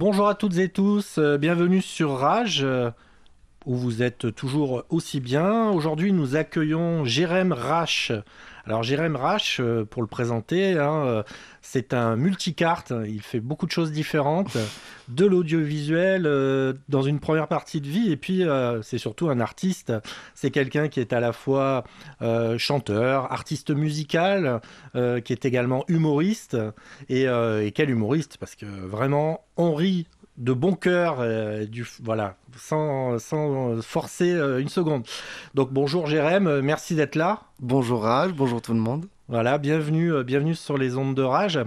Bonjour à toutes et tous, euh, bienvenue sur Rage, euh, où vous êtes toujours aussi bien. Aujourd'hui, nous accueillons Jérém Rache. Alors, Jérém Rache, euh, pour le présenter, hein, euh, c'est un multicarte. Il fait beaucoup de choses différentes, de l'audiovisuel euh, dans une première partie de vie, et puis euh, c'est surtout un artiste. C'est quelqu'un qui est à la fois euh, chanteur, artiste musical, qui est également humoriste. Et, et quel humoriste? Parce que vraiment, on rit de bon cœur, euh, du, voilà, sans, sans forcer euh, une seconde. Donc bonjour Jérém, euh, merci d'être là. Bonjour Rage, bonjour tout le monde. Voilà, bienvenue, euh, bienvenue sur les ondes de rage.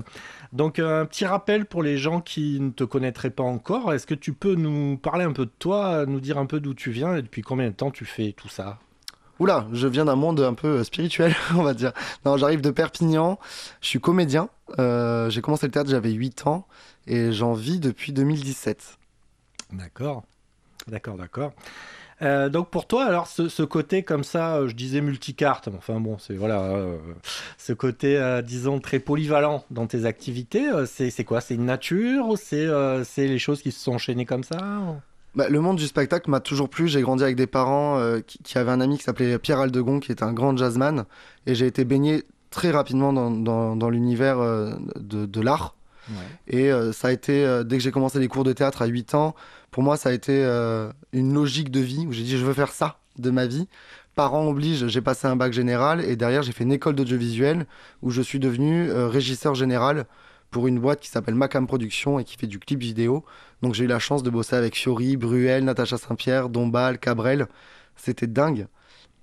Donc un petit rappel pour les gens qui ne te connaîtraient pas encore. Est-ce que tu peux nous parler un peu de toi, nous dire un peu d'où tu viens et depuis combien de temps tu fais tout ça? Oula, je viens d'un monde un peu spirituel, on va dire. Non, j'arrive de Perpignan, je suis comédien. Euh, j'ai commencé le théâtre, j'avais 8 ans et j'en vis depuis 2017. D'accord, d'accord, d'accord. Euh, donc pour toi, alors ce, ce côté comme ça, euh, je disais multicarte, enfin bon, c'est voilà, euh, ce côté, euh, disons, très polyvalent dans tes activités, c'est quoi? C'est une nature ou c'est les choses qui se sont enchaînées comme ça Bah, le monde du spectacle m'a toujours plu. J'ai grandi avec des parents qui, qui avaient un ami qui s'appelait Pierre Aldegon, qui était un grand jazzman. Et j'ai été baigné très rapidement dans, dans- dans l'univers euh, de, de l'art. Et euh, ça a été, euh, dès que j'ai commencé les cours de théâtre à 8 ans, pour moi, ça a été euh, une logique de vie où j'ai dit je veux faire ça de ma vie. Parents oblige, j'ai passé un bac général et derrière j'ai fait une école d'audiovisuel où je suis devenu régisseur général pour une boîte qui s'appelle Macam Productions et qui fait du clip vidéo. Donc j'ai eu la chance de bosser avec Fiori, Bruel, Natacha Saint-Pierre, Dombal, Cabrel. C'était dingue.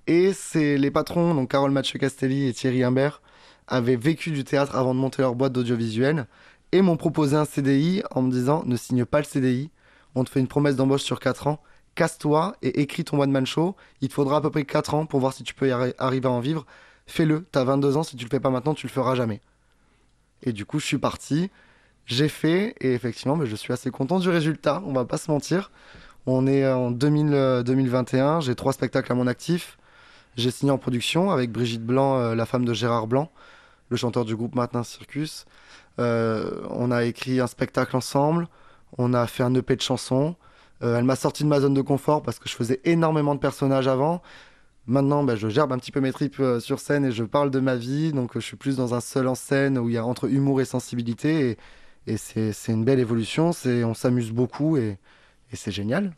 Et c'est les patrons, donc Carole Mathieu Castelli et Thierry Imbert, avaient vécu du théâtre avant de monter leur boîte d'audiovisuel. Et m'ont proposé un CDI en me disant ne signe pas le CDI, on te fait une promesse d'embauche sur 4 ans, casse-toi et écris ton one-man show, il te faudra à peu près 4 ans pour voir si tu peux y arri- arriver à en vivre, fais-le, t'as 22 ans, si tu le fais pas maintenant, tu le feras jamais. Et du coup, je suis parti, j'ai fait, et effectivement, mais je suis assez content du résultat, on va pas se mentir. On est en 2000, euh, 2021, j'ai trois spectacles à mon actif. J'ai signé en production avec Brigitte Blanc, euh, la femme de Gérard Blanc, le chanteur du groupe Matin Circus. Euh, on a écrit un spectacle ensemble, on a fait un EP de chansons. Euh, elle m'a sorti de ma zone de confort parce que je faisais énormément de personnages avant. Maintenant, ben, je gerbe un petit peu mes tripes sur scène et je parle de ma vie. Donc, je suis plus dans un seul en scène où il y a entre humour et sensibilité. Et, c'est une belle évolution. On s'amuse beaucoup et, et c'est génial.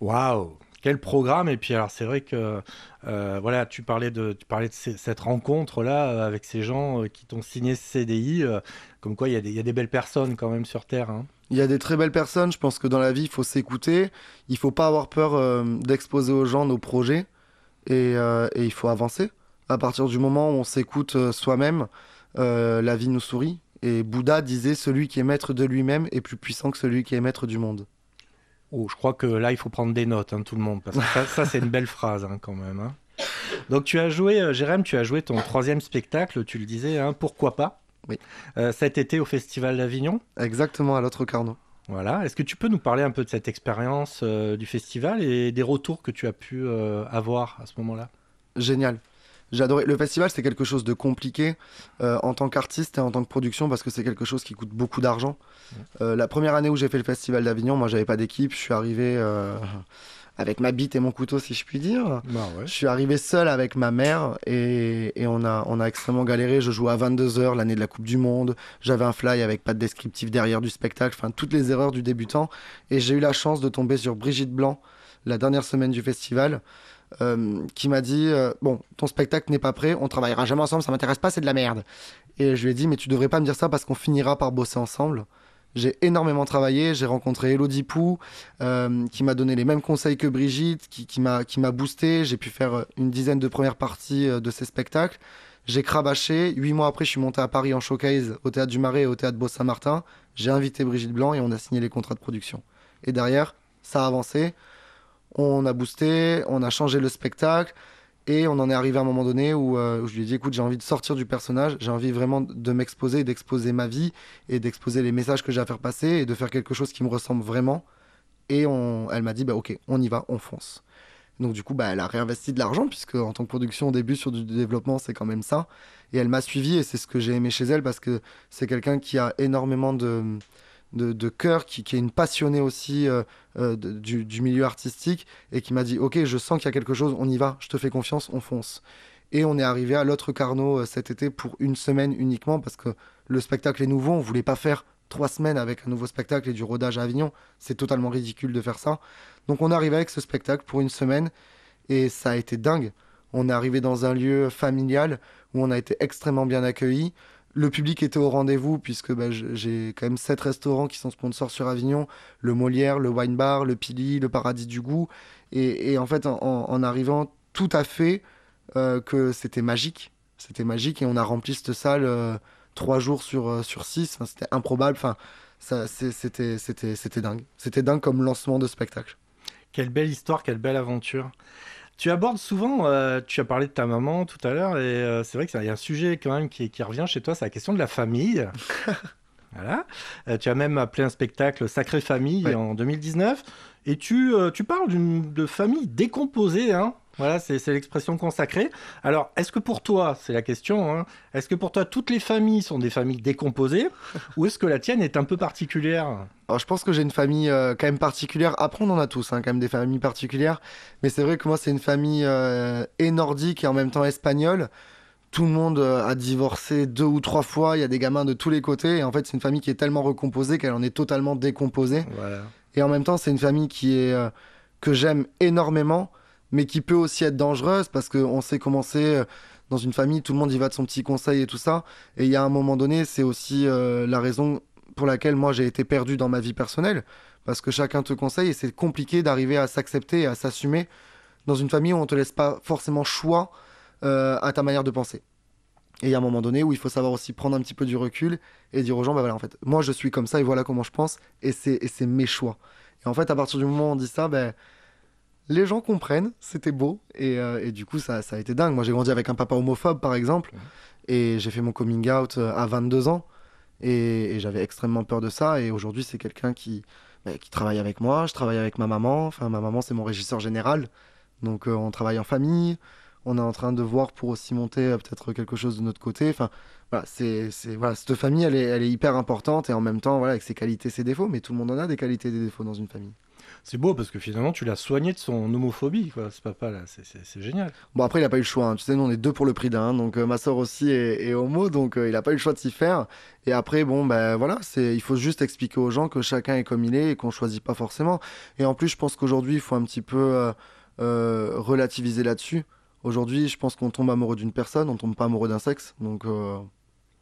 Waouh quel programme et puis alors c'est vrai que euh, voilà tu parlais de tu parlais de cette rencontre là avec ces gens euh, qui t'ont signé ce CDI euh, comme quoi il y a des il y a des belles personnes quand même sur terre hein. Il y a des très belles personnes. Je pense que dans la vie, il faut s'écouter. Il faut pas avoir peur euh, d'exposer aux gens nos projets. Et, euh, et il faut avancer. À partir du moment où on s'écoute euh, soi-même, euh, la vie nous sourit. Et Bouddha disait Celui qui est maître de lui-même est plus puissant que celui qui est maître du monde. Oh, je crois que là il faut prendre des notes hein, tout le monde parce que ça, ça, c'est une belle phrase hein, quand même hein. donc tu as joué euh, Jérém tu as joué ton troisième spectacle tu le disais pourquoi pas? Oui. Euh, cet été au Festival d'Avignon Exactement, à l'autre Carnot. Voilà. Est-ce que tu peux nous parler un peu de cette expérience euh, du festival et des retours que tu as pu euh, avoir à ce moment-là? Génial. Adoré. Le festival, c'est quelque chose de compliqué euh, en tant qu'artiste et en tant que production parce que c'est quelque chose qui coûte beaucoup d'argent. Euh, la première année où j'ai fait le festival d'Avignon, moi, j'avais pas d'équipe. Je suis arrivé euh, avec ma bite et mon couteau, si je puis dire. Bah ouais. Je suis arrivé seul avec ma mère et, et on, a, on a extrêmement galéré. Je jouais à 22h l'année de la Coupe du Monde. J'avais un fly avec pas de descriptif derrière du spectacle. Enfin, toutes les erreurs du débutant. Et j'ai eu la chance de tomber sur Brigitte Blanc la dernière semaine du festival. euh, qui m'a dit euh, Bon, ton spectacle n'est pas prêt, on travaillera jamais ensemble, ça m'intéresse pas, c'est de la merde. Et je lui ai dit Mais tu devrais pas me dire ça parce qu'on finira par bosser ensemble. J'ai énormément travaillé, j'ai rencontré Elodie Pou, euh, qui m'a donné les mêmes conseils que Brigitte, qui, qui m'a boosté. J'ai pu faire euh, une dizaine de premières parties euh, de ces spectacles. J'ai crabaché. Huit mois après, je suis monté à Paris en showcase au Théâtre du Marais et au Théâtre Beau-Saint-Martin. J'ai invité Brigitte Blanc et on a signé les contrats de production. Et derrière, ça a avancé. On a boosté, on a changé le spectacle. Et on en est arrivé à un moment donné où, euh, où je lui ai dit écoute, j'ai envie de sortir du personnage, j'ai envie vraiment de m'exposer, d'exposer ma vie et d'exposer les messages que j'ai à faire passer et de faire quelque chose qui me ressemble vraiment. Et on, elle m'a dit bah ok, on y va, on fonce. Donc du coup, bah, elle a réinvesti de l'argent puisque en tant que production au début sur du développement, c'est quand même ça. Et elle m'a suivi et c'est ce que j'ai aimé chez elle parce que c'est quelqu'un qui a énormément de de, cœur, qui, est une passionnée aussi euh, euh, du, milieu artistique, et qui m'a dit Ok, je sens qu'il y a quelque chose, on y va, je te fais confiance, on fonce. Et on est arrivé à l'autre Carnot cet été pour une semaine uniquement, parce que le spectacle est nouveau, on voulait pas faire trois semaines avec un nouveau spectacle et du rodage à Avignon. C'est totalement ridicule de faire ça. Donc on est arrivé avec ce spectacle pour une semaine, et ça a été dingue. On est arrivé dans un lieu familial où on a été extrêmement bien accueillis. Le public était au rendez-vous puisque bah, j'ai quand même sept restaurants qui sont sponsors sur Avignon, le Molière, le Wine Bar, le Pili, le Paradis du Goût. Et, en fait, en, arrivant, tout à fait euh, que c'était magique. C'était magique et on a rempli cette salle euh, trois jours sur, euh, sur six. c'était improbable. Enfin, c'était dingue. C'était dingue comme lancement de spectacle. Quelle belle histoire, quelle belle aventure. Tu abordes souvent, euh, tu as parlé de ta maman tout à l'heure, et euh, c'est vrai qu'il y a un sujet quand même qui, revient chez toi, c'est la question de la famille. voilà. Euh, tu as même appelé un spectacle Sacrée Famille en 2019, et tu, tu parles de famille décomposée, hein voilà, c'est l'expression consacrée. Alors, est-ce que pour toi, c'est la question, hein, est-ce que pour toi, toutes les familles sont des familles décomposées ou est-ce que la tienne est un peu particulière? Alors, je pense que j'ai une famille euh, quand même particulière. Après, on en a tous, hein, quand même des familles particulières. Mais c'est vrai que moi, c'est une famille euh, et nordique et en même temps espagnole. Tout le monde euh, a divorcé deux ou trois fois. Il y a des gamins de tous les côtés. Et en fait, c'est une famille qui est tellement recomposée qu'elle en est totalement décomposée. Et en même temps, c'est une famille qui est que j'aime énormément mais qui peut aussi être dangereuse parce qu'on sait comment c'est euh, dans une famille, tout le monde y va de son petit conseil et tout ça. Et il y a un moment donné, c'est aussi euh, la raison pour laquelle moi j'ai été perdu dans ma vie personnelle, parce que chacun te conseille et c'est compliqué d'arriver à s'accepter et à s'assumer dans une famille où on te laisse pas forcément choix euh, à ta manière de penser. Et il y a un moment donné où il faut savoir aussi prendre un petit peu du recul et dire aux gens, bah voilà, en fait, moi je suis comme ça et voilà comment je pense et c'est mes choix. Et en fait, à partir du moment où on dit ça, ben les gens comprennent, c'était beau, euh, et, du coup, ça, ça, a été dingue. Moi, j'ai grandi avec un papa homophobe, par exemple, et j'ai fait mon coming out euh, à 22 ans, et, j'avais extrêmement peur de ça, et aujourd'hui, c'est quelqu'un qui, bah, qui travaille avec moi, je travaille avec ma maman, enfin, ma maman, c'est mon régisseur général, donc euh, on travaille en famille, on est en train de voir pour aussi monter peut-être quelque chose de notre côté, enfin, voilà, c'est, voilà, cette famille, elle est, elle est hyper importante, et en même temps, voilà, avec ses qualités, ses défauts, mais tout le monde en a des qualités et des défauts dans une famille c'est beau parce que finalement tu l'as soigné de son homophobie, quoi. Ce papa là, c'est génial. Bon après il a pas eu le choix. Hein. Tu sais, nous on est deux pour le prix d'un, donc euh, ma soeur aussi est, homo, donc euh, il a pas eu le choix de s'y faire. Et après bon ben voilà, c'est il faut juste expliquer aux gens que chacun est comme il est et qu'on choisit pas forcément. Et en plus je pense qu'aujourd'hui il faut un petit peu euh, relativiser là-dessus. Aujourd'hui je pense qu'on tombe amoureux d'une personne, on tombe pas amoureux d'un sexe, donc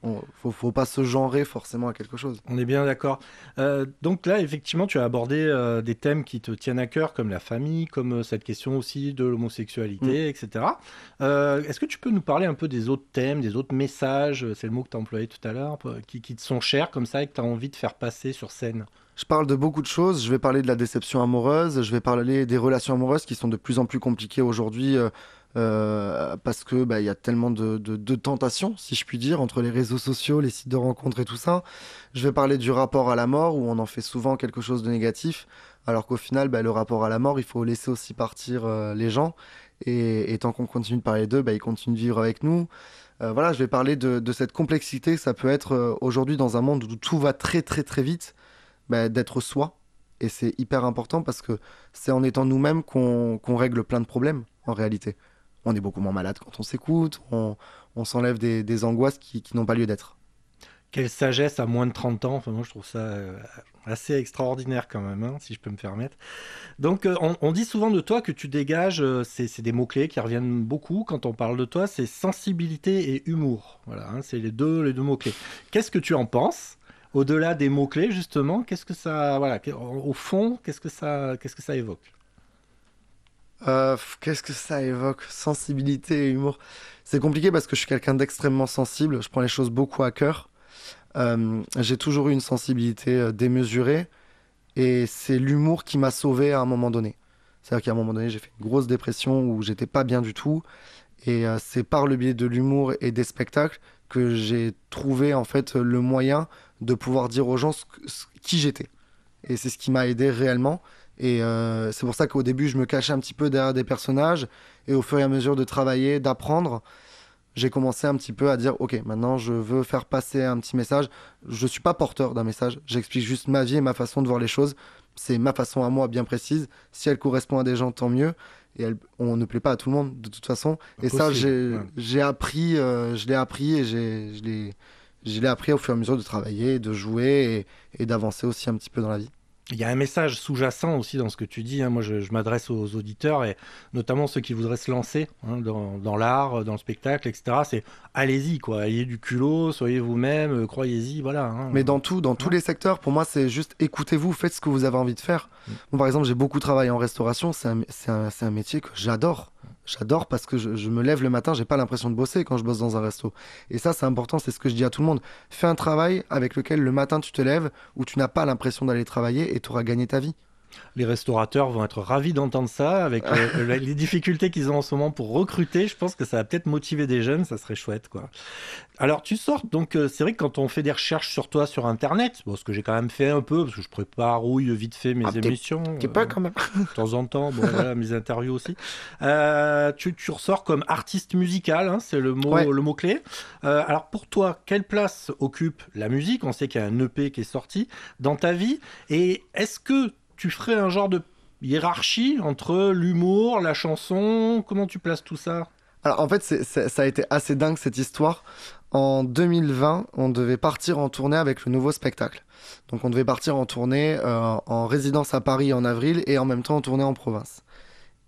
faut, faut pas se genrer forcément à quelque chose. On est bien d'accord. Euh, donc là, effectivement, tu as abordé euh, des thèmes qui te tiennent à cœur, comme la famille, comme euh, cette question aussi de l'homosexualité, mm. etc. Est-ce que tu peux nous parler un peu des autres thèmes, des autres messages, c'est le mot que tu as employé tout à l'heure, qui, qui, te sont chers comme ça et que tu as envie de faire passer sur scène? Je parle de beaucoup de choses. Je vais parler de la déception amoureuse. Je vais parler des relations amoureuses qui sont de plus en plus compliquées aujourd'hui euh, parce que bah, y a tellement de, tentations, si je puis dire, entre les réseaux sociaux, les sites de rencontres et tout ça. Je vais parler du rapport à la mort où on en fait souvent quelque chose de négatif, alors qu'au final, bah, le rapport à la mort, il faut laisser aussi partir euh, les gens. Et, tant qu'on continue de parler d'eux, bah, ils continuent de vivre avec nous. Euh, voilà, je vais parler de, de, cette complexité que ça peut être aujourd'hui dans un monde où tout va très très très vite, bah, d'être soi. Et c'est hyper important parce que c'est en étant nous-mêmes qu'on règle plein de problèmes en réalité on est beaucoup moins malade quand on s'écoute, on, s'enlève des, angoisses qui, n'ont pas lieu d'être. Quelle sagesse à moins de 30 ans, enfin, moi je trouve ça euh, assez extraordinaire quand même, hein, si je peux me permettre. Donc euh, on, dit souvent de toi que tu dégages, euh, c'est des mots-clés qui reviennent beaucoup quand on parle de toi, c'est sensibilité et humour. Voilà, hein, c'est les deux, les deux mots-clés. Qu'est-ce que tu en penses Au-delà des mots-clés, justement, qu'est-ce que ça, voilà, au fond, qu'est-ce que ça, qu'est-ce que ça évoque? Euh, qu'est-ce que ça évoque? Sensibilité et humour. C'est compliqué parce que je suis quelqu'un d'extrêmement sensible. Je prends les choses beaucoup à cœur. Euh, j'ai toujours eu une sensibilité euh, démesurée. Et c'est l'humour qui m'a sauvé à un moment donné. C'est-à-dire qu'à un moment donné, j'ai fait une grosse dépression où j'étais pas bien du tout. Et c'est par le biais de l'humour et des spectacles que j'ai trouvé en fait le moyen de pouvoir dire aux gens qui j'étais. Et c'est ce qui m'a aidé réellement. Et euh, c'est pour ça qu'au début, je me cachais un petit peu derrière des personnages. Et au fur et à mesure de travailler, d'apprendre, j'ai commencé un petit peu à dire ok maintenant je veux faire passer un petit message. Je suis pas porteur d'un message. J'explique juste ma vie et ma façon de voir les choses. C'est ma façon à moi bien précise. Si elle correspond à des gens tant mieux. Et elle, on ne plaît pas à tout le monde de toute façon. Et ça j'ai appris euh, je l'ai appris et j'ai je l'ai je l'ai appris au fur et à mesure de travailler de jouer et d'avancer aussi un petit peu dans la vie il y a un message sous-jacent aussi dans ce que tu dis. Hein. Moi, je, m'adresse aux auditeurs et notamment ceux qui voudraient se lancer hein, dans, l'art, dans le spectacle, etc. C'est allez-y, quoi. Ayez du culot, soyez vous-même, euh, croyez-y, voilà. Hein. Mais dans tout, dans tous les secteurs, pour moi, c'est juste écoutez-vous, faites ce que vous avez envie de faire. Mm. par exemple, j'ai beaucoup travaillé en restauration. C'est un, un métier que j'adore. J'adore parce que je, me lève le matin, j'ai pas l'impression de bosser quand je bosse dans un resto. Et ça, c'est important, c'est ce que je dis à tout le monde. Fais un travail avec lequel le matin tu te lèves où tu n'as pas l'impression d'aller travailler et tu auras gagné ta vie. Les restaurateurs vont être ravis d'entendre ça avec les difficultés qu'ils ont en ce moment pour recruter. Je pense que ça va peut-être motiver des jeunes, ça serait chouette, quoi. Alors, tu sors, donc euh, c'est vrai que quand on fait des recherches sur toi sur Internet, bon, ce que j'ai quand même fait un peu, parce que je prépare, rouille vite fait mes ah, émissions. T'es pas quand même. de temps en temps, bon, voilà, mes interviews aussi. Euh, tu, tu, ressors comme artiste musical, hein, c'est le mot, le mot clé. Euh, alors, pour toi, quelle place occupe la musique? On sait qu'il y a un EP qui est sorti dans ta vie. Et est-ce que tu ferais un genre de hiérarchie entre l'humour, la chanson Comment tu places tout ça? Alors en fait, ça a été assez dingue cette histoire. En 2020, on devait partir en tournée avec le nouveau spectacle. Donc on devait partir en tournée euh, en résidence à Paris en avril et en même temps en tournée en province.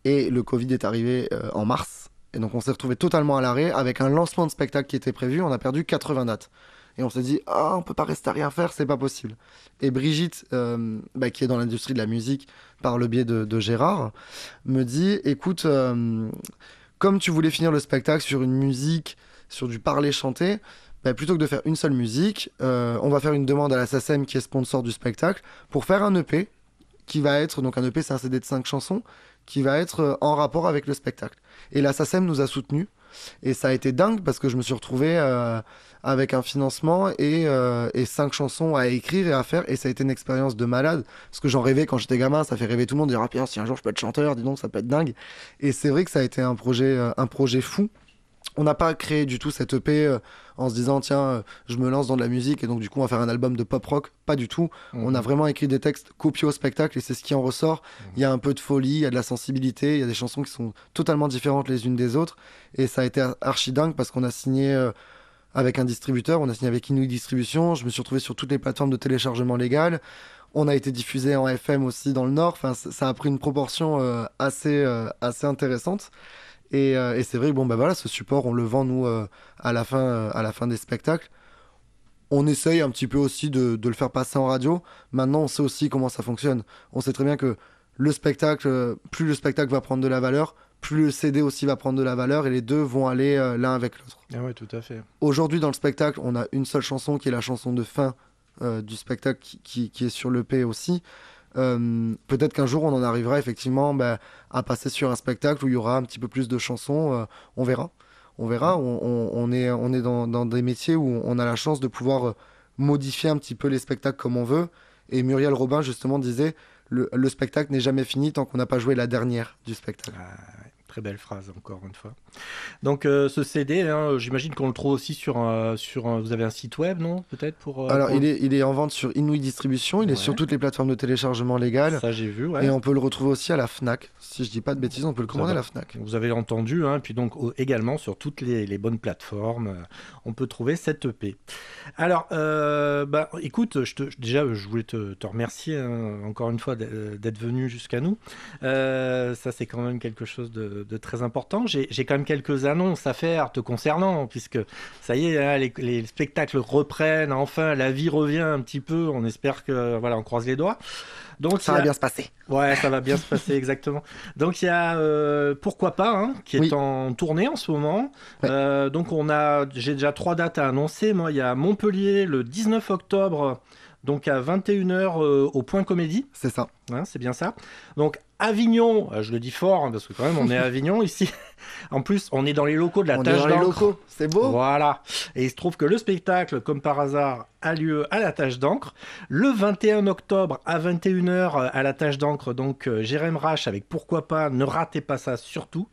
Et le Covid est arrivé euh, en mars. Et donc on s'est retrouvé totalement à l'arrêt avec un lancement de spectacle qui était prévu. On a perdu 80 dates. Et on s'est dit, ah, on peut pas rester à rien faire, c'est pas possible. Et Brigitte, euh, bah, qui est dans l'industrie de la musique par le biais de, Gérard, me dit, écoute, euh, comme tu voulais finir le spectacle sur une musique, sur du parler chanté, bah, plutôt que de faire une seule musique, euh, on va faire une demande à la SACEM qui est sponsor du spectacle pour faire un EP qui va être, donc un EP c'est un CD de 5 chansons, qui va être en rapport avec le spectacle. Et la SACEM nous a soutenus et ça a été dingue parce que je me suis retrouvé avec un financement et, euh, et, cinq chansons à écrire et à faire. Et ça a été une expérience de malade. Parce que j'en rêvais quand j'étais gamin, ça fait rêver tout le monde. Dire, ah, si un jour je peux être chanteur, dis donc, ça peut être dingue. Et c'est vrai que ça a été un projet, euh, un projet fou on n'a pas créé du tout cette EP euh, en se disant tiens je me lance dans de la musique et donc du coup on va faire un album de pop rock pas du tout mhm. on a vraiment écrit des textes copiés au spectacle et c'est ce qui en ressort mhm. il y a un peu de folie il y a de la sensibilité il y a des chansons qui sont totalement différentes les unes des autres et ça a été archi dingue parce qu'on a signé euh, avec un distributeur on a signé avec Inouï Distribution je me suis retrouvé sur toutes les plateformes de téléchargement légal on a été diffusé en FM aussi dans le Nord. Enfin, ça a pris une proportion assez, assez intéressante. Euh, et, c'est vrai que bon, bah voilà, ce support, on le vend nous euh, à, la fin, euh, à la fin des spectacles. On essaye un petit peu aussi de, le faire passer en radio. Maintenant, on sait aussi comment ça fonctionne. On sait très bien que le spectacle, plus le spectacle va prendre de la valeur, plus le CD aussi va prendre de la valeur et les deux vont aller l'un avec l'autre. Ah oui, tout à fait. Aujourd'hui, dans le spectacle, on a une seule chanson qui est la chanson de fin du spectacle qui, qui, est sur l'EP aussi. Euh, peut-être qu'un jour on en arrivera effectivement bah, à passer sur un spectacle où il y aura un petit peu plus de chansons. Euh, on verra. On verra. On, est, on est dans, des métiers où on a la chance de pouvoir euh, modifier un petit peu les spectacles comme on veut. Et Muriel Robin justement disait le, le spectacle n'est jamais fini tant qu'on n'a pas joué la dernière du spectacle. Ah, Très belle phrase, encore une fois. Donc, euh, ce CD, hein, j'imagine qu'on le trouve aussi sur, sur vous avez un site web, non Peut-être pour. Euh, Alors, Il, est, il est en vente sur Inouï Distribution, il est sur toutes les plateformes de téléchargement légal. Ça, j'ai vu, ouais. Et on peut le retrouver aussi à la Fnac. Si je dis pas de bêtises, on peut le commander à la Fnac. Vous avez entendu, hein, puis donc également sur toutes les, les, bonnes plateformes, euh, on peut trouver cette EP. Alors, bah, écoute, je te, déjà, je voulais te, te remercier hein, encore une fois d'être venu jusqu'à nous. ça, c'est quand même quelque chose de de, très important. J'ai quand même quelques annonces à faire te concernant, puisque ça y est, hein, les, spectacles reprennent, enfin, la vie revient un petit peu. On espère que, voilà, on croise les doigts. Donc ça va bien se passer. Ouais, ça va bien se passer exactement. Donc il y a euh, pourquoi pas hein, qui est en tournée en ce moment. Euh, donc on a, j'ai déjà trois dates à annoncer. Moi, il y a Montpellier le 19 octobre, donc à 21h euh, au Point Comédie. C'est ça. Hein, c'est bien ça. Donc Avignon, euh, je le dis fort hein, parce que quand même on est à Avignon ici. En plus, on est dans les locaux de la On Tâche dans les d'encre. locaux, c'est beau. Voilà. Et il se trouve que le spectacle, comme par hasard, a lieu à la Tâche d'encre le 21 octobre à 21h à la Tâche d'encre. Donc euh, Jérém Rache avec Pourquoi pas, ne ratez pas ça surtout.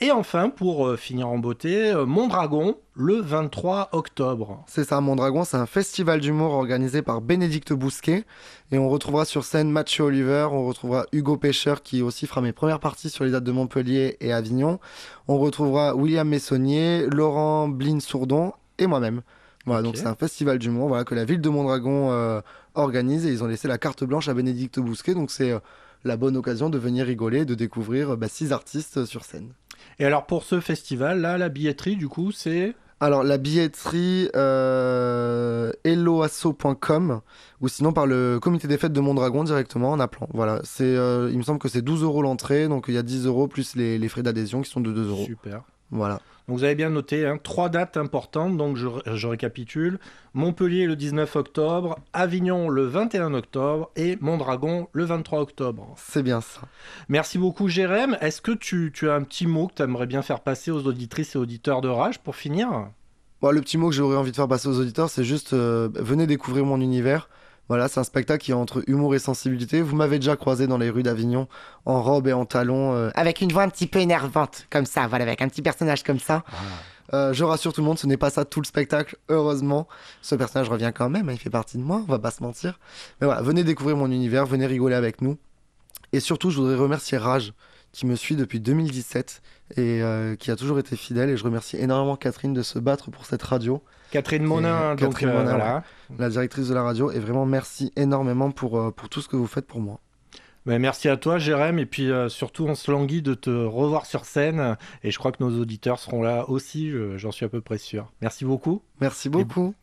Et enfin, pour euh, finir en beauté, euh, Mondragon le 23 octobre. C'est ça, Mondragon, c'est un festival d'humour organisé par Bénédicte Bousquet. Et on retrouvera sur scène Mathieu Oliver, on retrouvera Hugo Pêcheur qui aussi fera mes premières parties sur les dates de Montpellier et Avignon. On retrouvera William Messonnier, Laurent Blin-Sourdon et moi-même. Voilà, donc c'est un festival d'humour voilà, que la ville de Mondragon euh, organise et ils ont laissé la carte blanche à Bénédicte Bousquet. Donc c'est euh, la bonne occasion de venir rigoler, de découvrir euh, bah, six artistes sur scène. Et alors pour ce festival, là, la billetterie, du coup, c'est... Alors, la billetterie, euh, helloasso.com ou sinon par le comité des fêtes de Mondragon directement en appelant. Voilà, c'est, euh, il me semble que c'est 12 euros l'entrée, donc il y a 10 euros plus les, les frais d'adhésion qui sont de 2 euros. Super. Voilà. Donc vous avez bien noté, hein, trois dates importantes, donc je, je récapitule. Montpellier le 19 octobre, Avignon le 21 octobre et Mondragon le 23 octobre. C'est bien ça. Merci beaucoup Jérém. Est-ce que tu, tu as un petit mot que tu aimerais bien faire passer aux auditrices et auditeurs de Rage pour finir? Bon, le petit mot que j'aurais envie de faire passer aux auditeurs, c'est juste euh, venez découvrir mon univers. Voilà, c'est un spectacle qui est entre humour et sensibilité. Vous m'avez déjà croisé dans les rues d'Avignon en robe et en talons, euh, avec une voix un petit peu énervante, comme ça, voilà, avec un petit personnage comme ça. Euh, je rassure tout le monde, ce n'est pas ça tout le spectacle, heureusement. Ce personnage revient quand même, hein, il fait partie de moi, on va pas se mentir. Mais voilà, venez découvrir mon univers, venez rigoler avec nous. Et surtout, je voudrais remercier Rage, qui me suit depuis 2017 et euh, qui a toujours été fidèle. Et je remercie énormément Catherine de se battre pour cette radio, Catherine Monin, donc Catherine euh, Monin, voilà. la directrice de la radio. Et vraiment, merci énormément pour, euh, pour tout ce que vous faites pour moi. Ben, merci à toi Jérém et puis euh, surtout on se languit de te revoir sur scène et je crois que nos auditeurs seront là aussi, je- j'en suis à peu près sûr. Merci beaucoup. Merci beaucoup.